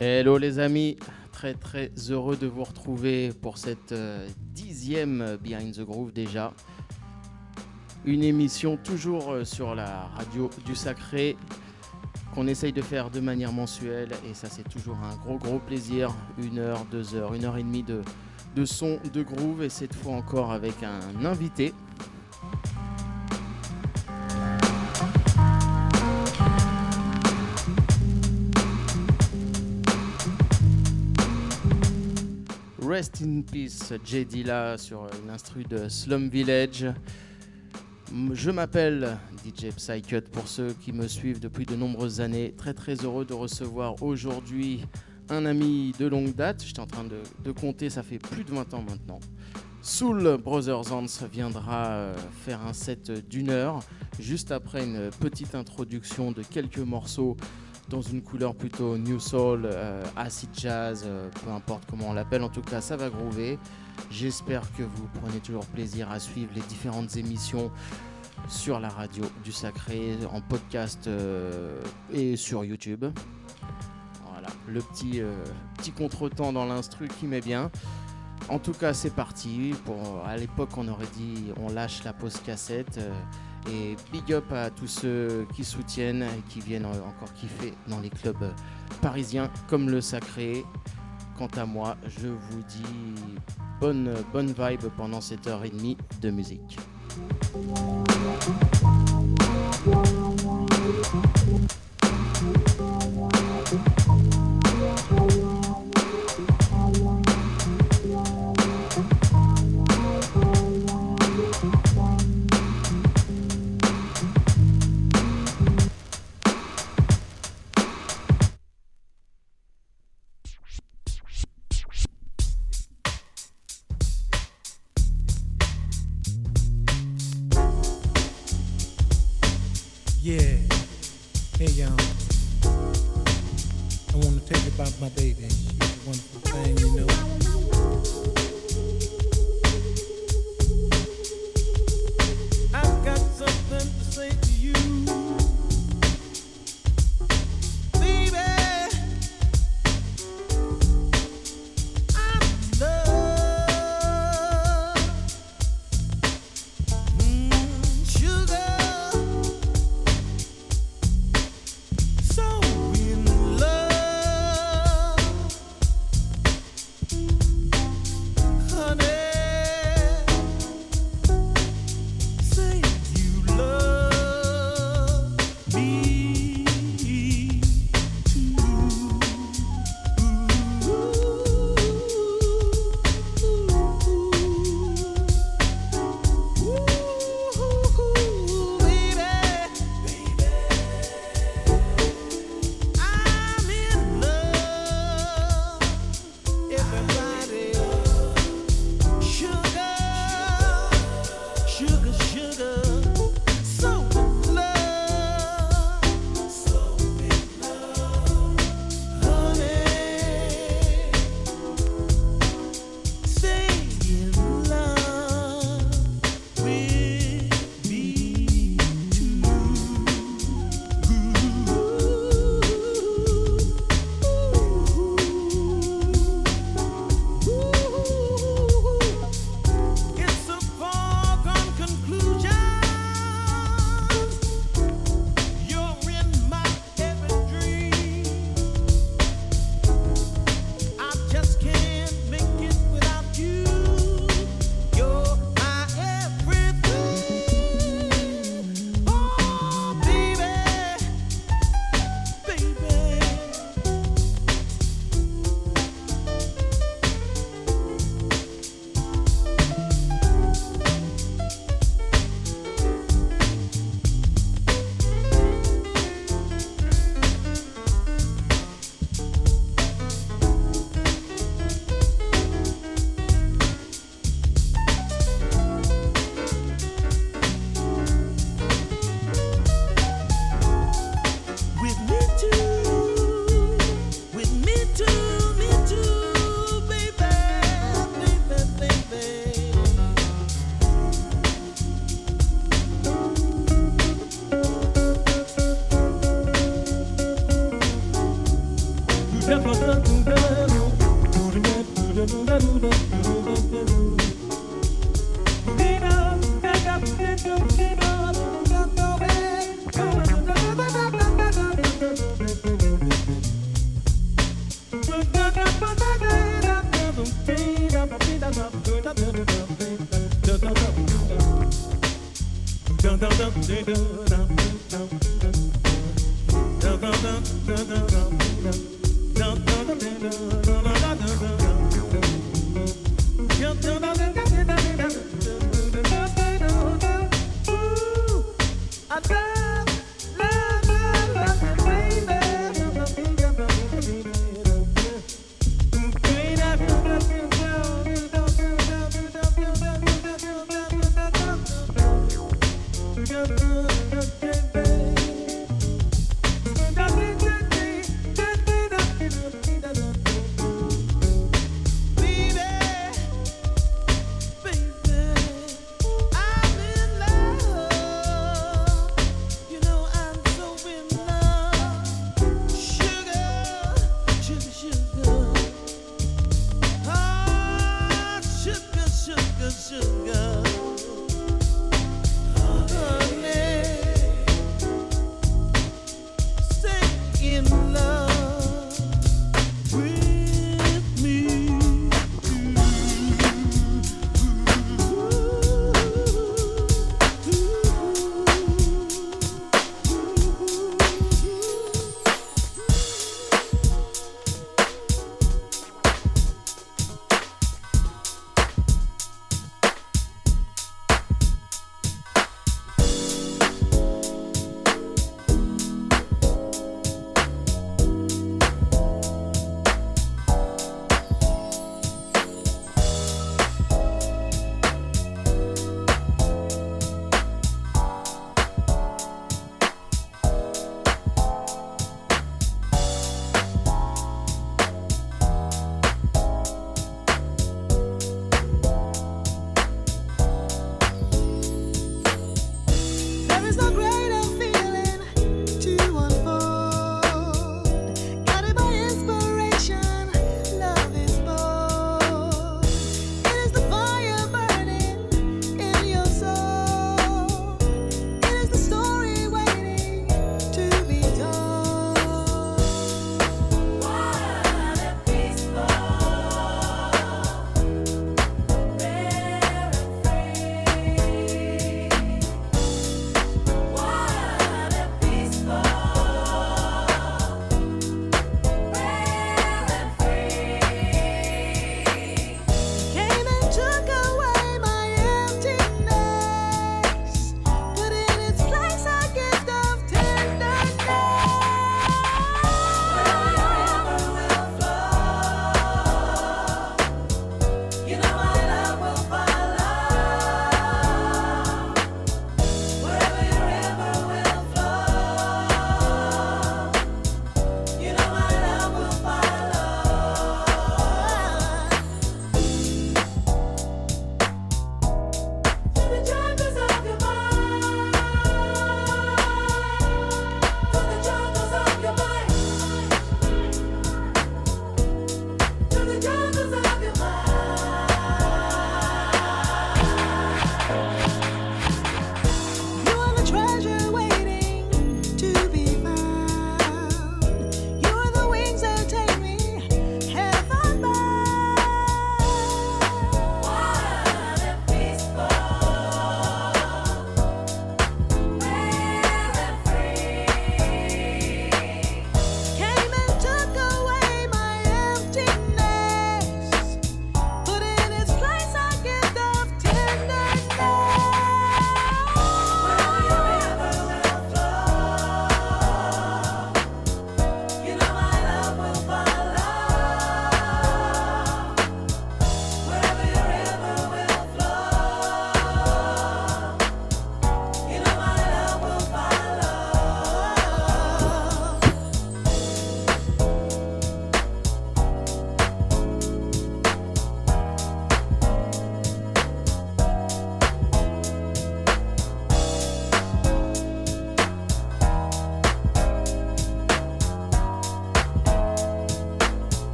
Hello les amis, très très heureux de vous retrouver pour cette euh, dixième Behind the Groove déjà. Une émission toujours euh, sur la radio du Sacré qu'on essaye de faire de manière mensuelle et ça c'est toujours un gros gros plaisir. Une heure, deux heures, une heure et demie de, de son, de groove et cette fois encore avec un invité. Rest in Peace, J. Dilla sur l'instru de Slum Village. Je m'appelle DJ Psycut pour ceux qui me suivent depuis de nombreuses années. Très très heureux de recevoir aujourd'hui un ami de longue date. J'étais en train de, de, compter, ça fait plus de 20 ans maintenant. Soul Brothers Hans viendra euh, faire un set d'une heure, juste après une petite introduction de quelques morceaux dans une couleur plutôt new soul, euh, acid jazz, euh, peu importe comment on l'appelle. En tout cas, ça va groover. J'espère que vous prenez toujours plaisir à suivre les différentes émissions sur la radio du Sacré, en podcast et sur YouTube. Le petit, euh, petit contretemps dans l'instru qui met bien. En tout cas, c'est parti. Pour, à l'époque, on aurait dit on lâche la pause cassette. Euh, et big up à tous ceux qui soutiennent et qui viennent encore kiffer dans les clubs parisiens comme le Sacré. Quant à moi, je vous dis bonne, bonne vibe pendant cette heure et demie de musique.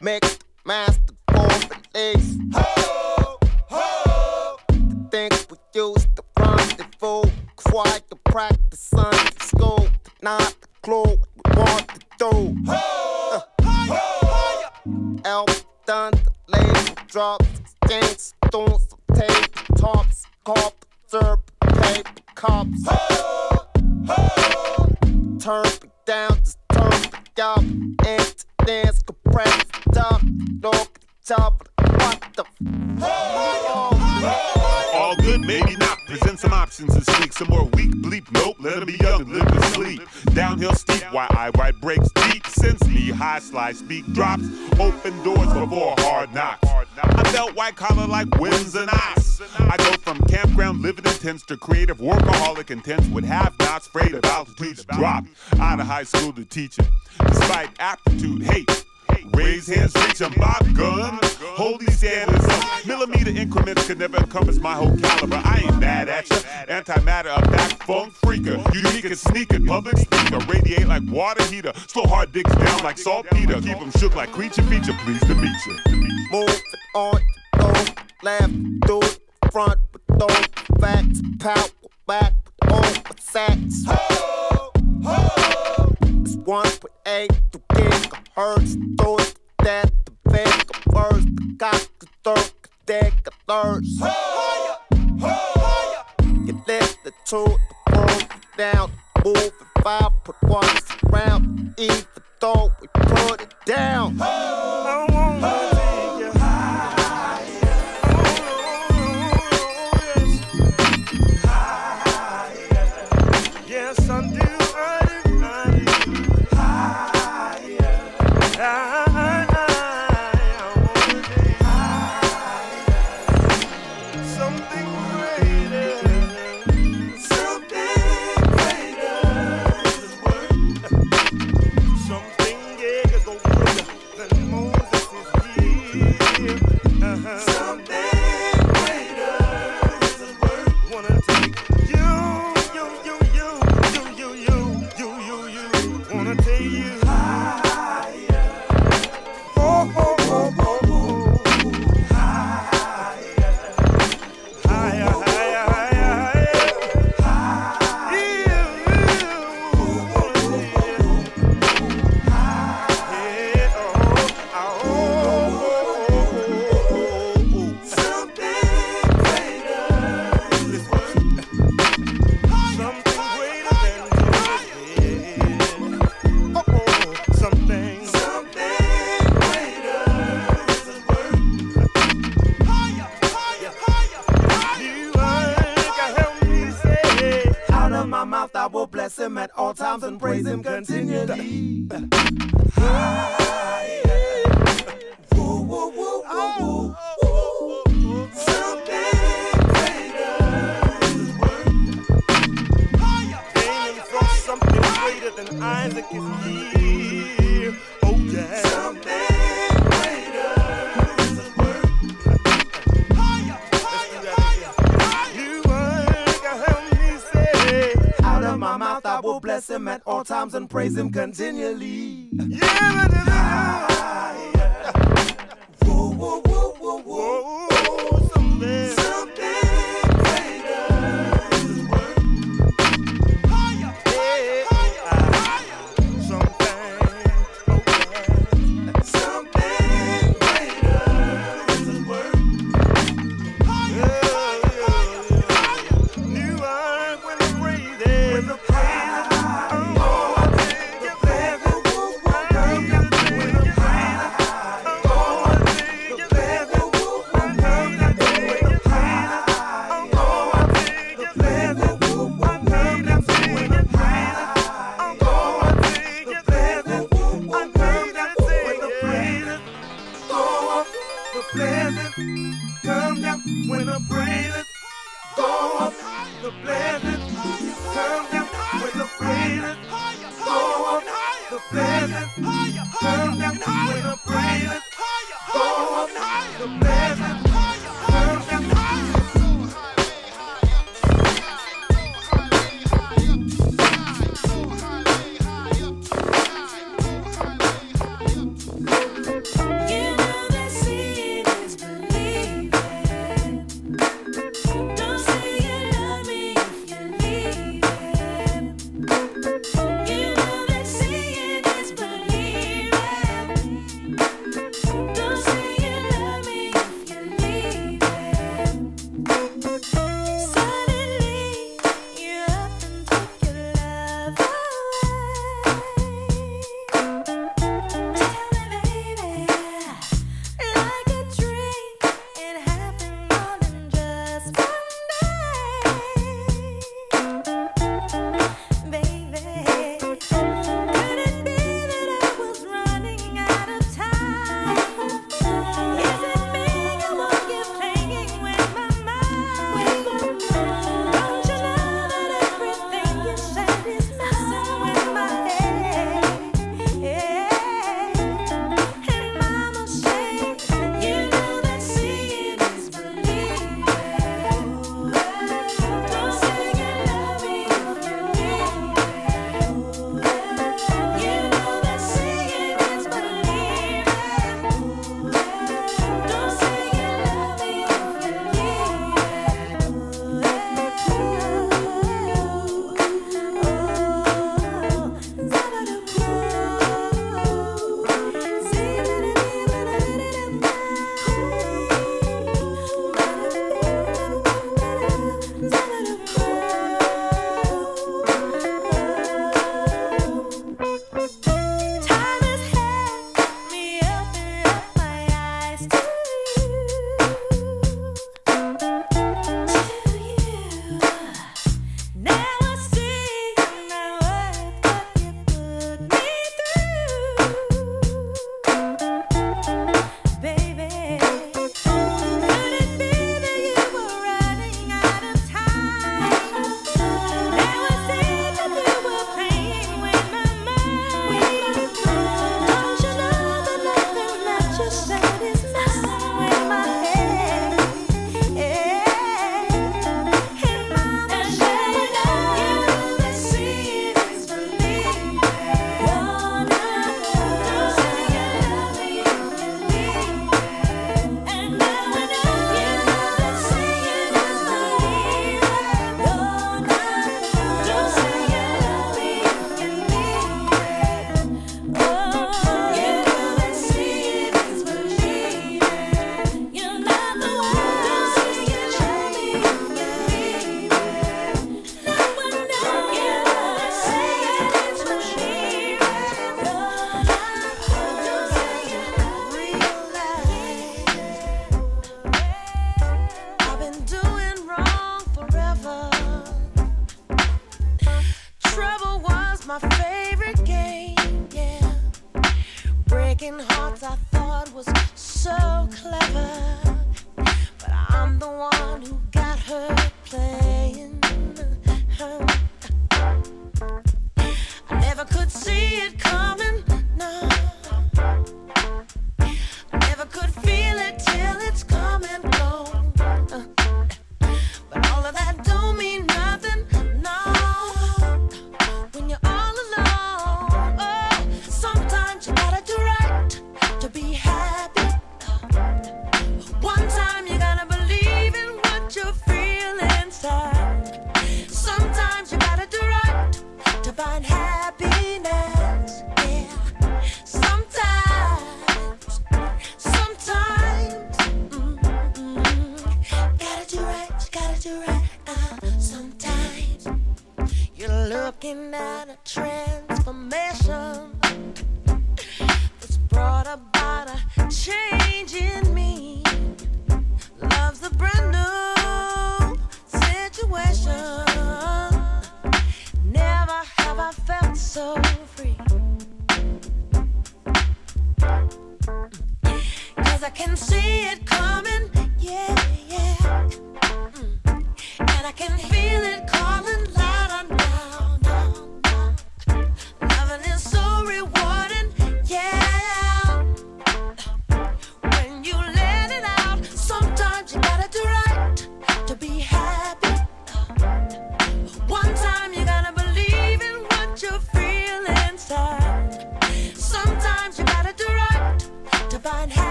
mixed master for release. Ho, ho. The things we used to rendezvous. Quite the practice on the school, not the clue. Be dry. please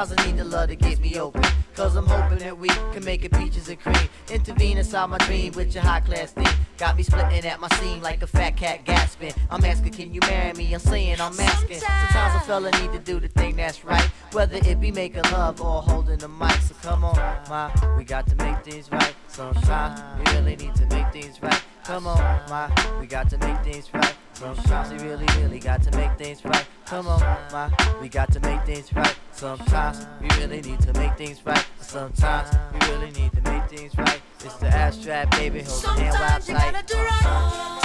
Sometimes I need the love to get me open. Cause I'm hoping that we can make it peaches and cream. Intervene inside my dream with your high class thing. Got me splitting at my seam like a fat cat gasping. I'm asking, can you marry me? I'm saying I'm asking. Sometimes a fella need to do the thing that's right. Whether it be making love or holding the mic. So come on, ma, we got to make things right. Sometimes we really need to make things right. Come on, ma, we got to make things right. Sometimes we really, really got to make things right. Come on, ma, we got to make things right. Sometimes we really need to make things right. Sometimes we really need to make things right. It's the abstract, baby. Hold Sometimes you gotta do right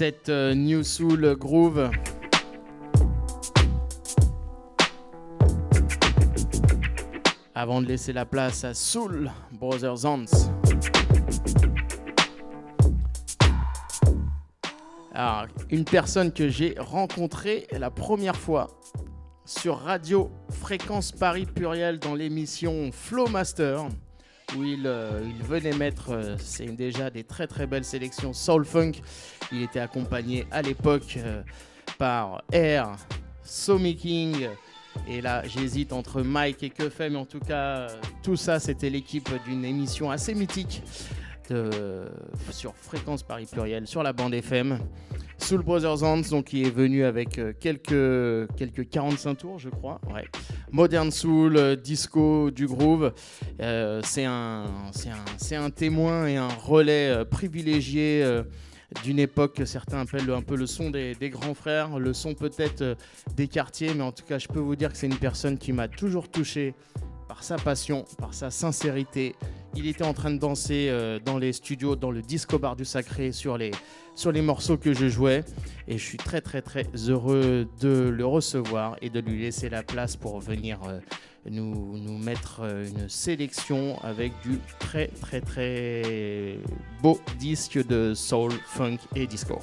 petit set euh, New Soul Groove. Avant de laisser la place à Soul Brothers Hans. Alors, une personne que j'ai rencontrée la première fois sur Radio Fréquence Paris Pluriel dans l'émission Flowmaster où il, venait mettre euh, déjà des très très belles sélections soul funk. Il était accompagné à l'époque euh, par Air, Somi King. Et là, j'hésite entre Mike et Que fait, mais en tout cas, euh, tout ça, c'était l'équipe d'une émission assez mythique de- sur Fréquence Paris Pluriel, sur la bande FM. Soul Brothers Hands, donc qui est venu avec euh, quelques, quelques 45 tours, je crois. Ouais. Modern Soul, euh, disco, du groove. Euh, c'est un, un, un témoin et un relais euh, privilégié euh, d'une époque que certains appellent un peu le son des, grands frères, le son peut-être euh, des quartiers, mais en tout cas, je peux vous dire que c'est une personne qui m'a toujours touché par sa passion, par sa sincérité. Il était en train de danser euh, dans les studios, dans le disco bar du Sacré, sur les, sur les morceaux que je jouais. Et je suis très très très heureux de le recevoir et de lui laisser la place pour venir euh, nous, nous mettre euh, une sélection avec du très très très beau disque de soul, funk et disco.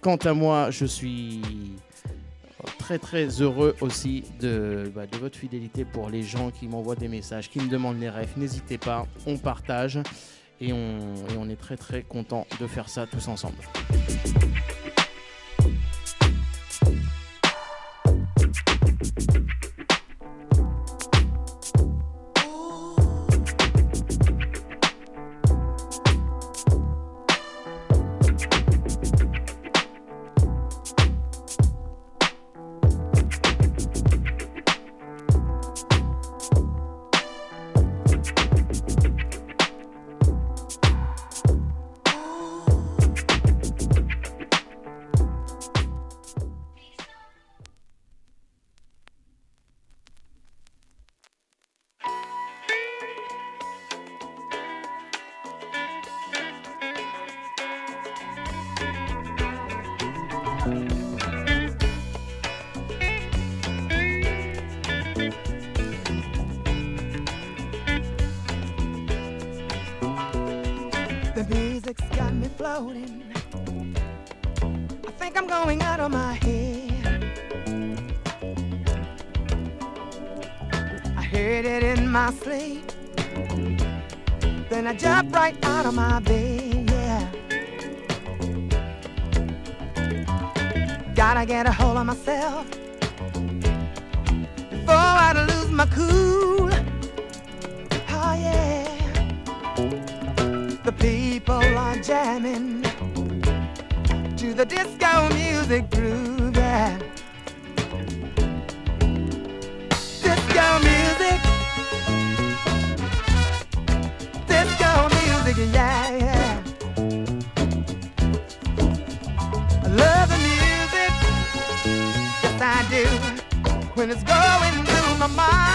Quant à moi, je suis très très heureux aussi de, bah, de votre fidélité pour les gens qui m'envoient des messages, qui me demandent les rêves. N'hésitez pas, on partage et on, et on est très très content de faire ça tous ensemble. My cool. Oh, yeah. The people are jamming to the disco music groove, yeah. Disco music, disco music, yeah, yeah. I love the music, yes I do. When it's going through my mind,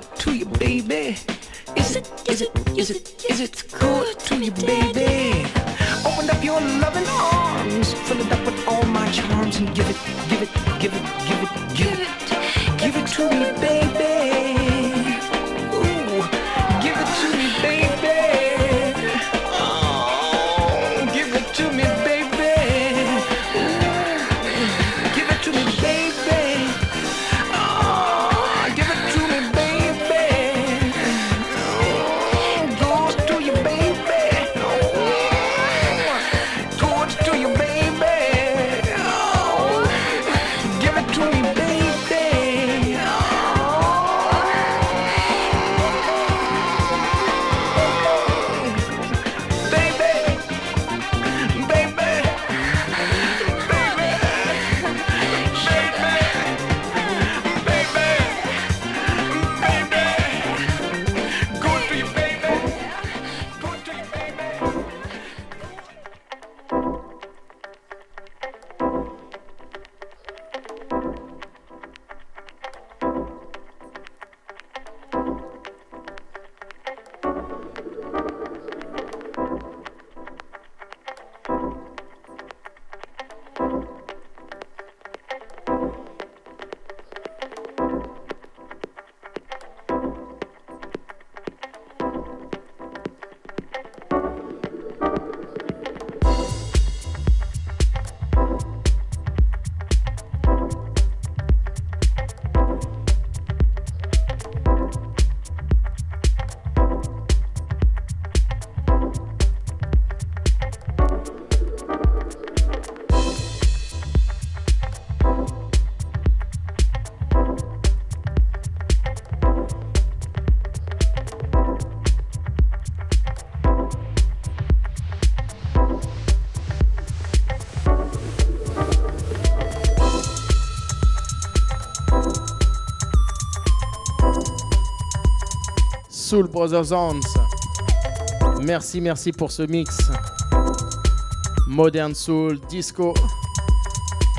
to you, baby? Is it, is it, is it, is it cool to you, baby? Open up your loving arms, fill it up with all my charms and give it, give it, give it, give it, give it, give it to me, baby. Soul Brothers Hans. Merci, merci pour ce mix. Modern Soul, disco.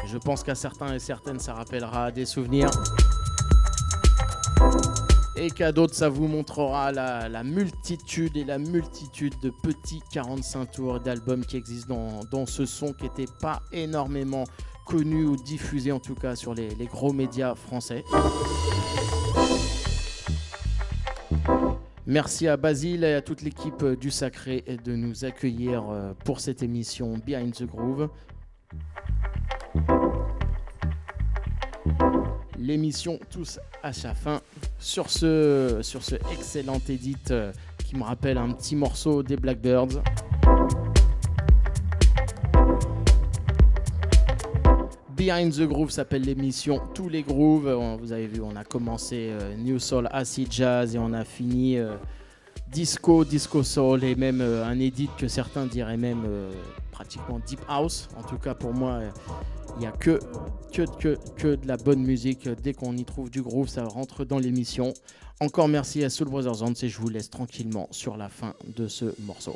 Je pense qu'à certains et certaines, ça rappellera des souvenirs. Et qu'à d'autres, ça vous montrera la, multitude et la multitude de petits 45 tours d'albums qui existent dans, ce son qui n'était pas énormément connu ou diffusé en tout cas sur les gros médias français. Merci à Basile et à toute l'équipe du Sacré de nous accueillir euh, pour cette émission Behind the Groove. L'émission tous à sa fin sur ce, sur ce excellent edit euh, qui me rappelle un petit morceau des Blackbirds. Behind the Groove s'appelle l'émission Tous les Grooves. On- Vous avez vu, on a commencé euh, New Soul, Acid Jazz et on a fini euh, Disco, Disco Soul et même euh, un edit que certains diraient même euh, pratiquement Deep House. En tout cas, pour moi, euh, il n'y a que, que, que, que de la bonne musique. Dès qu'on y trouve du groove, ça rentre dans l'émission. Encore merci à Soul Brothers Hands et je vous laisse tranquillement sur la fin de ce morceau.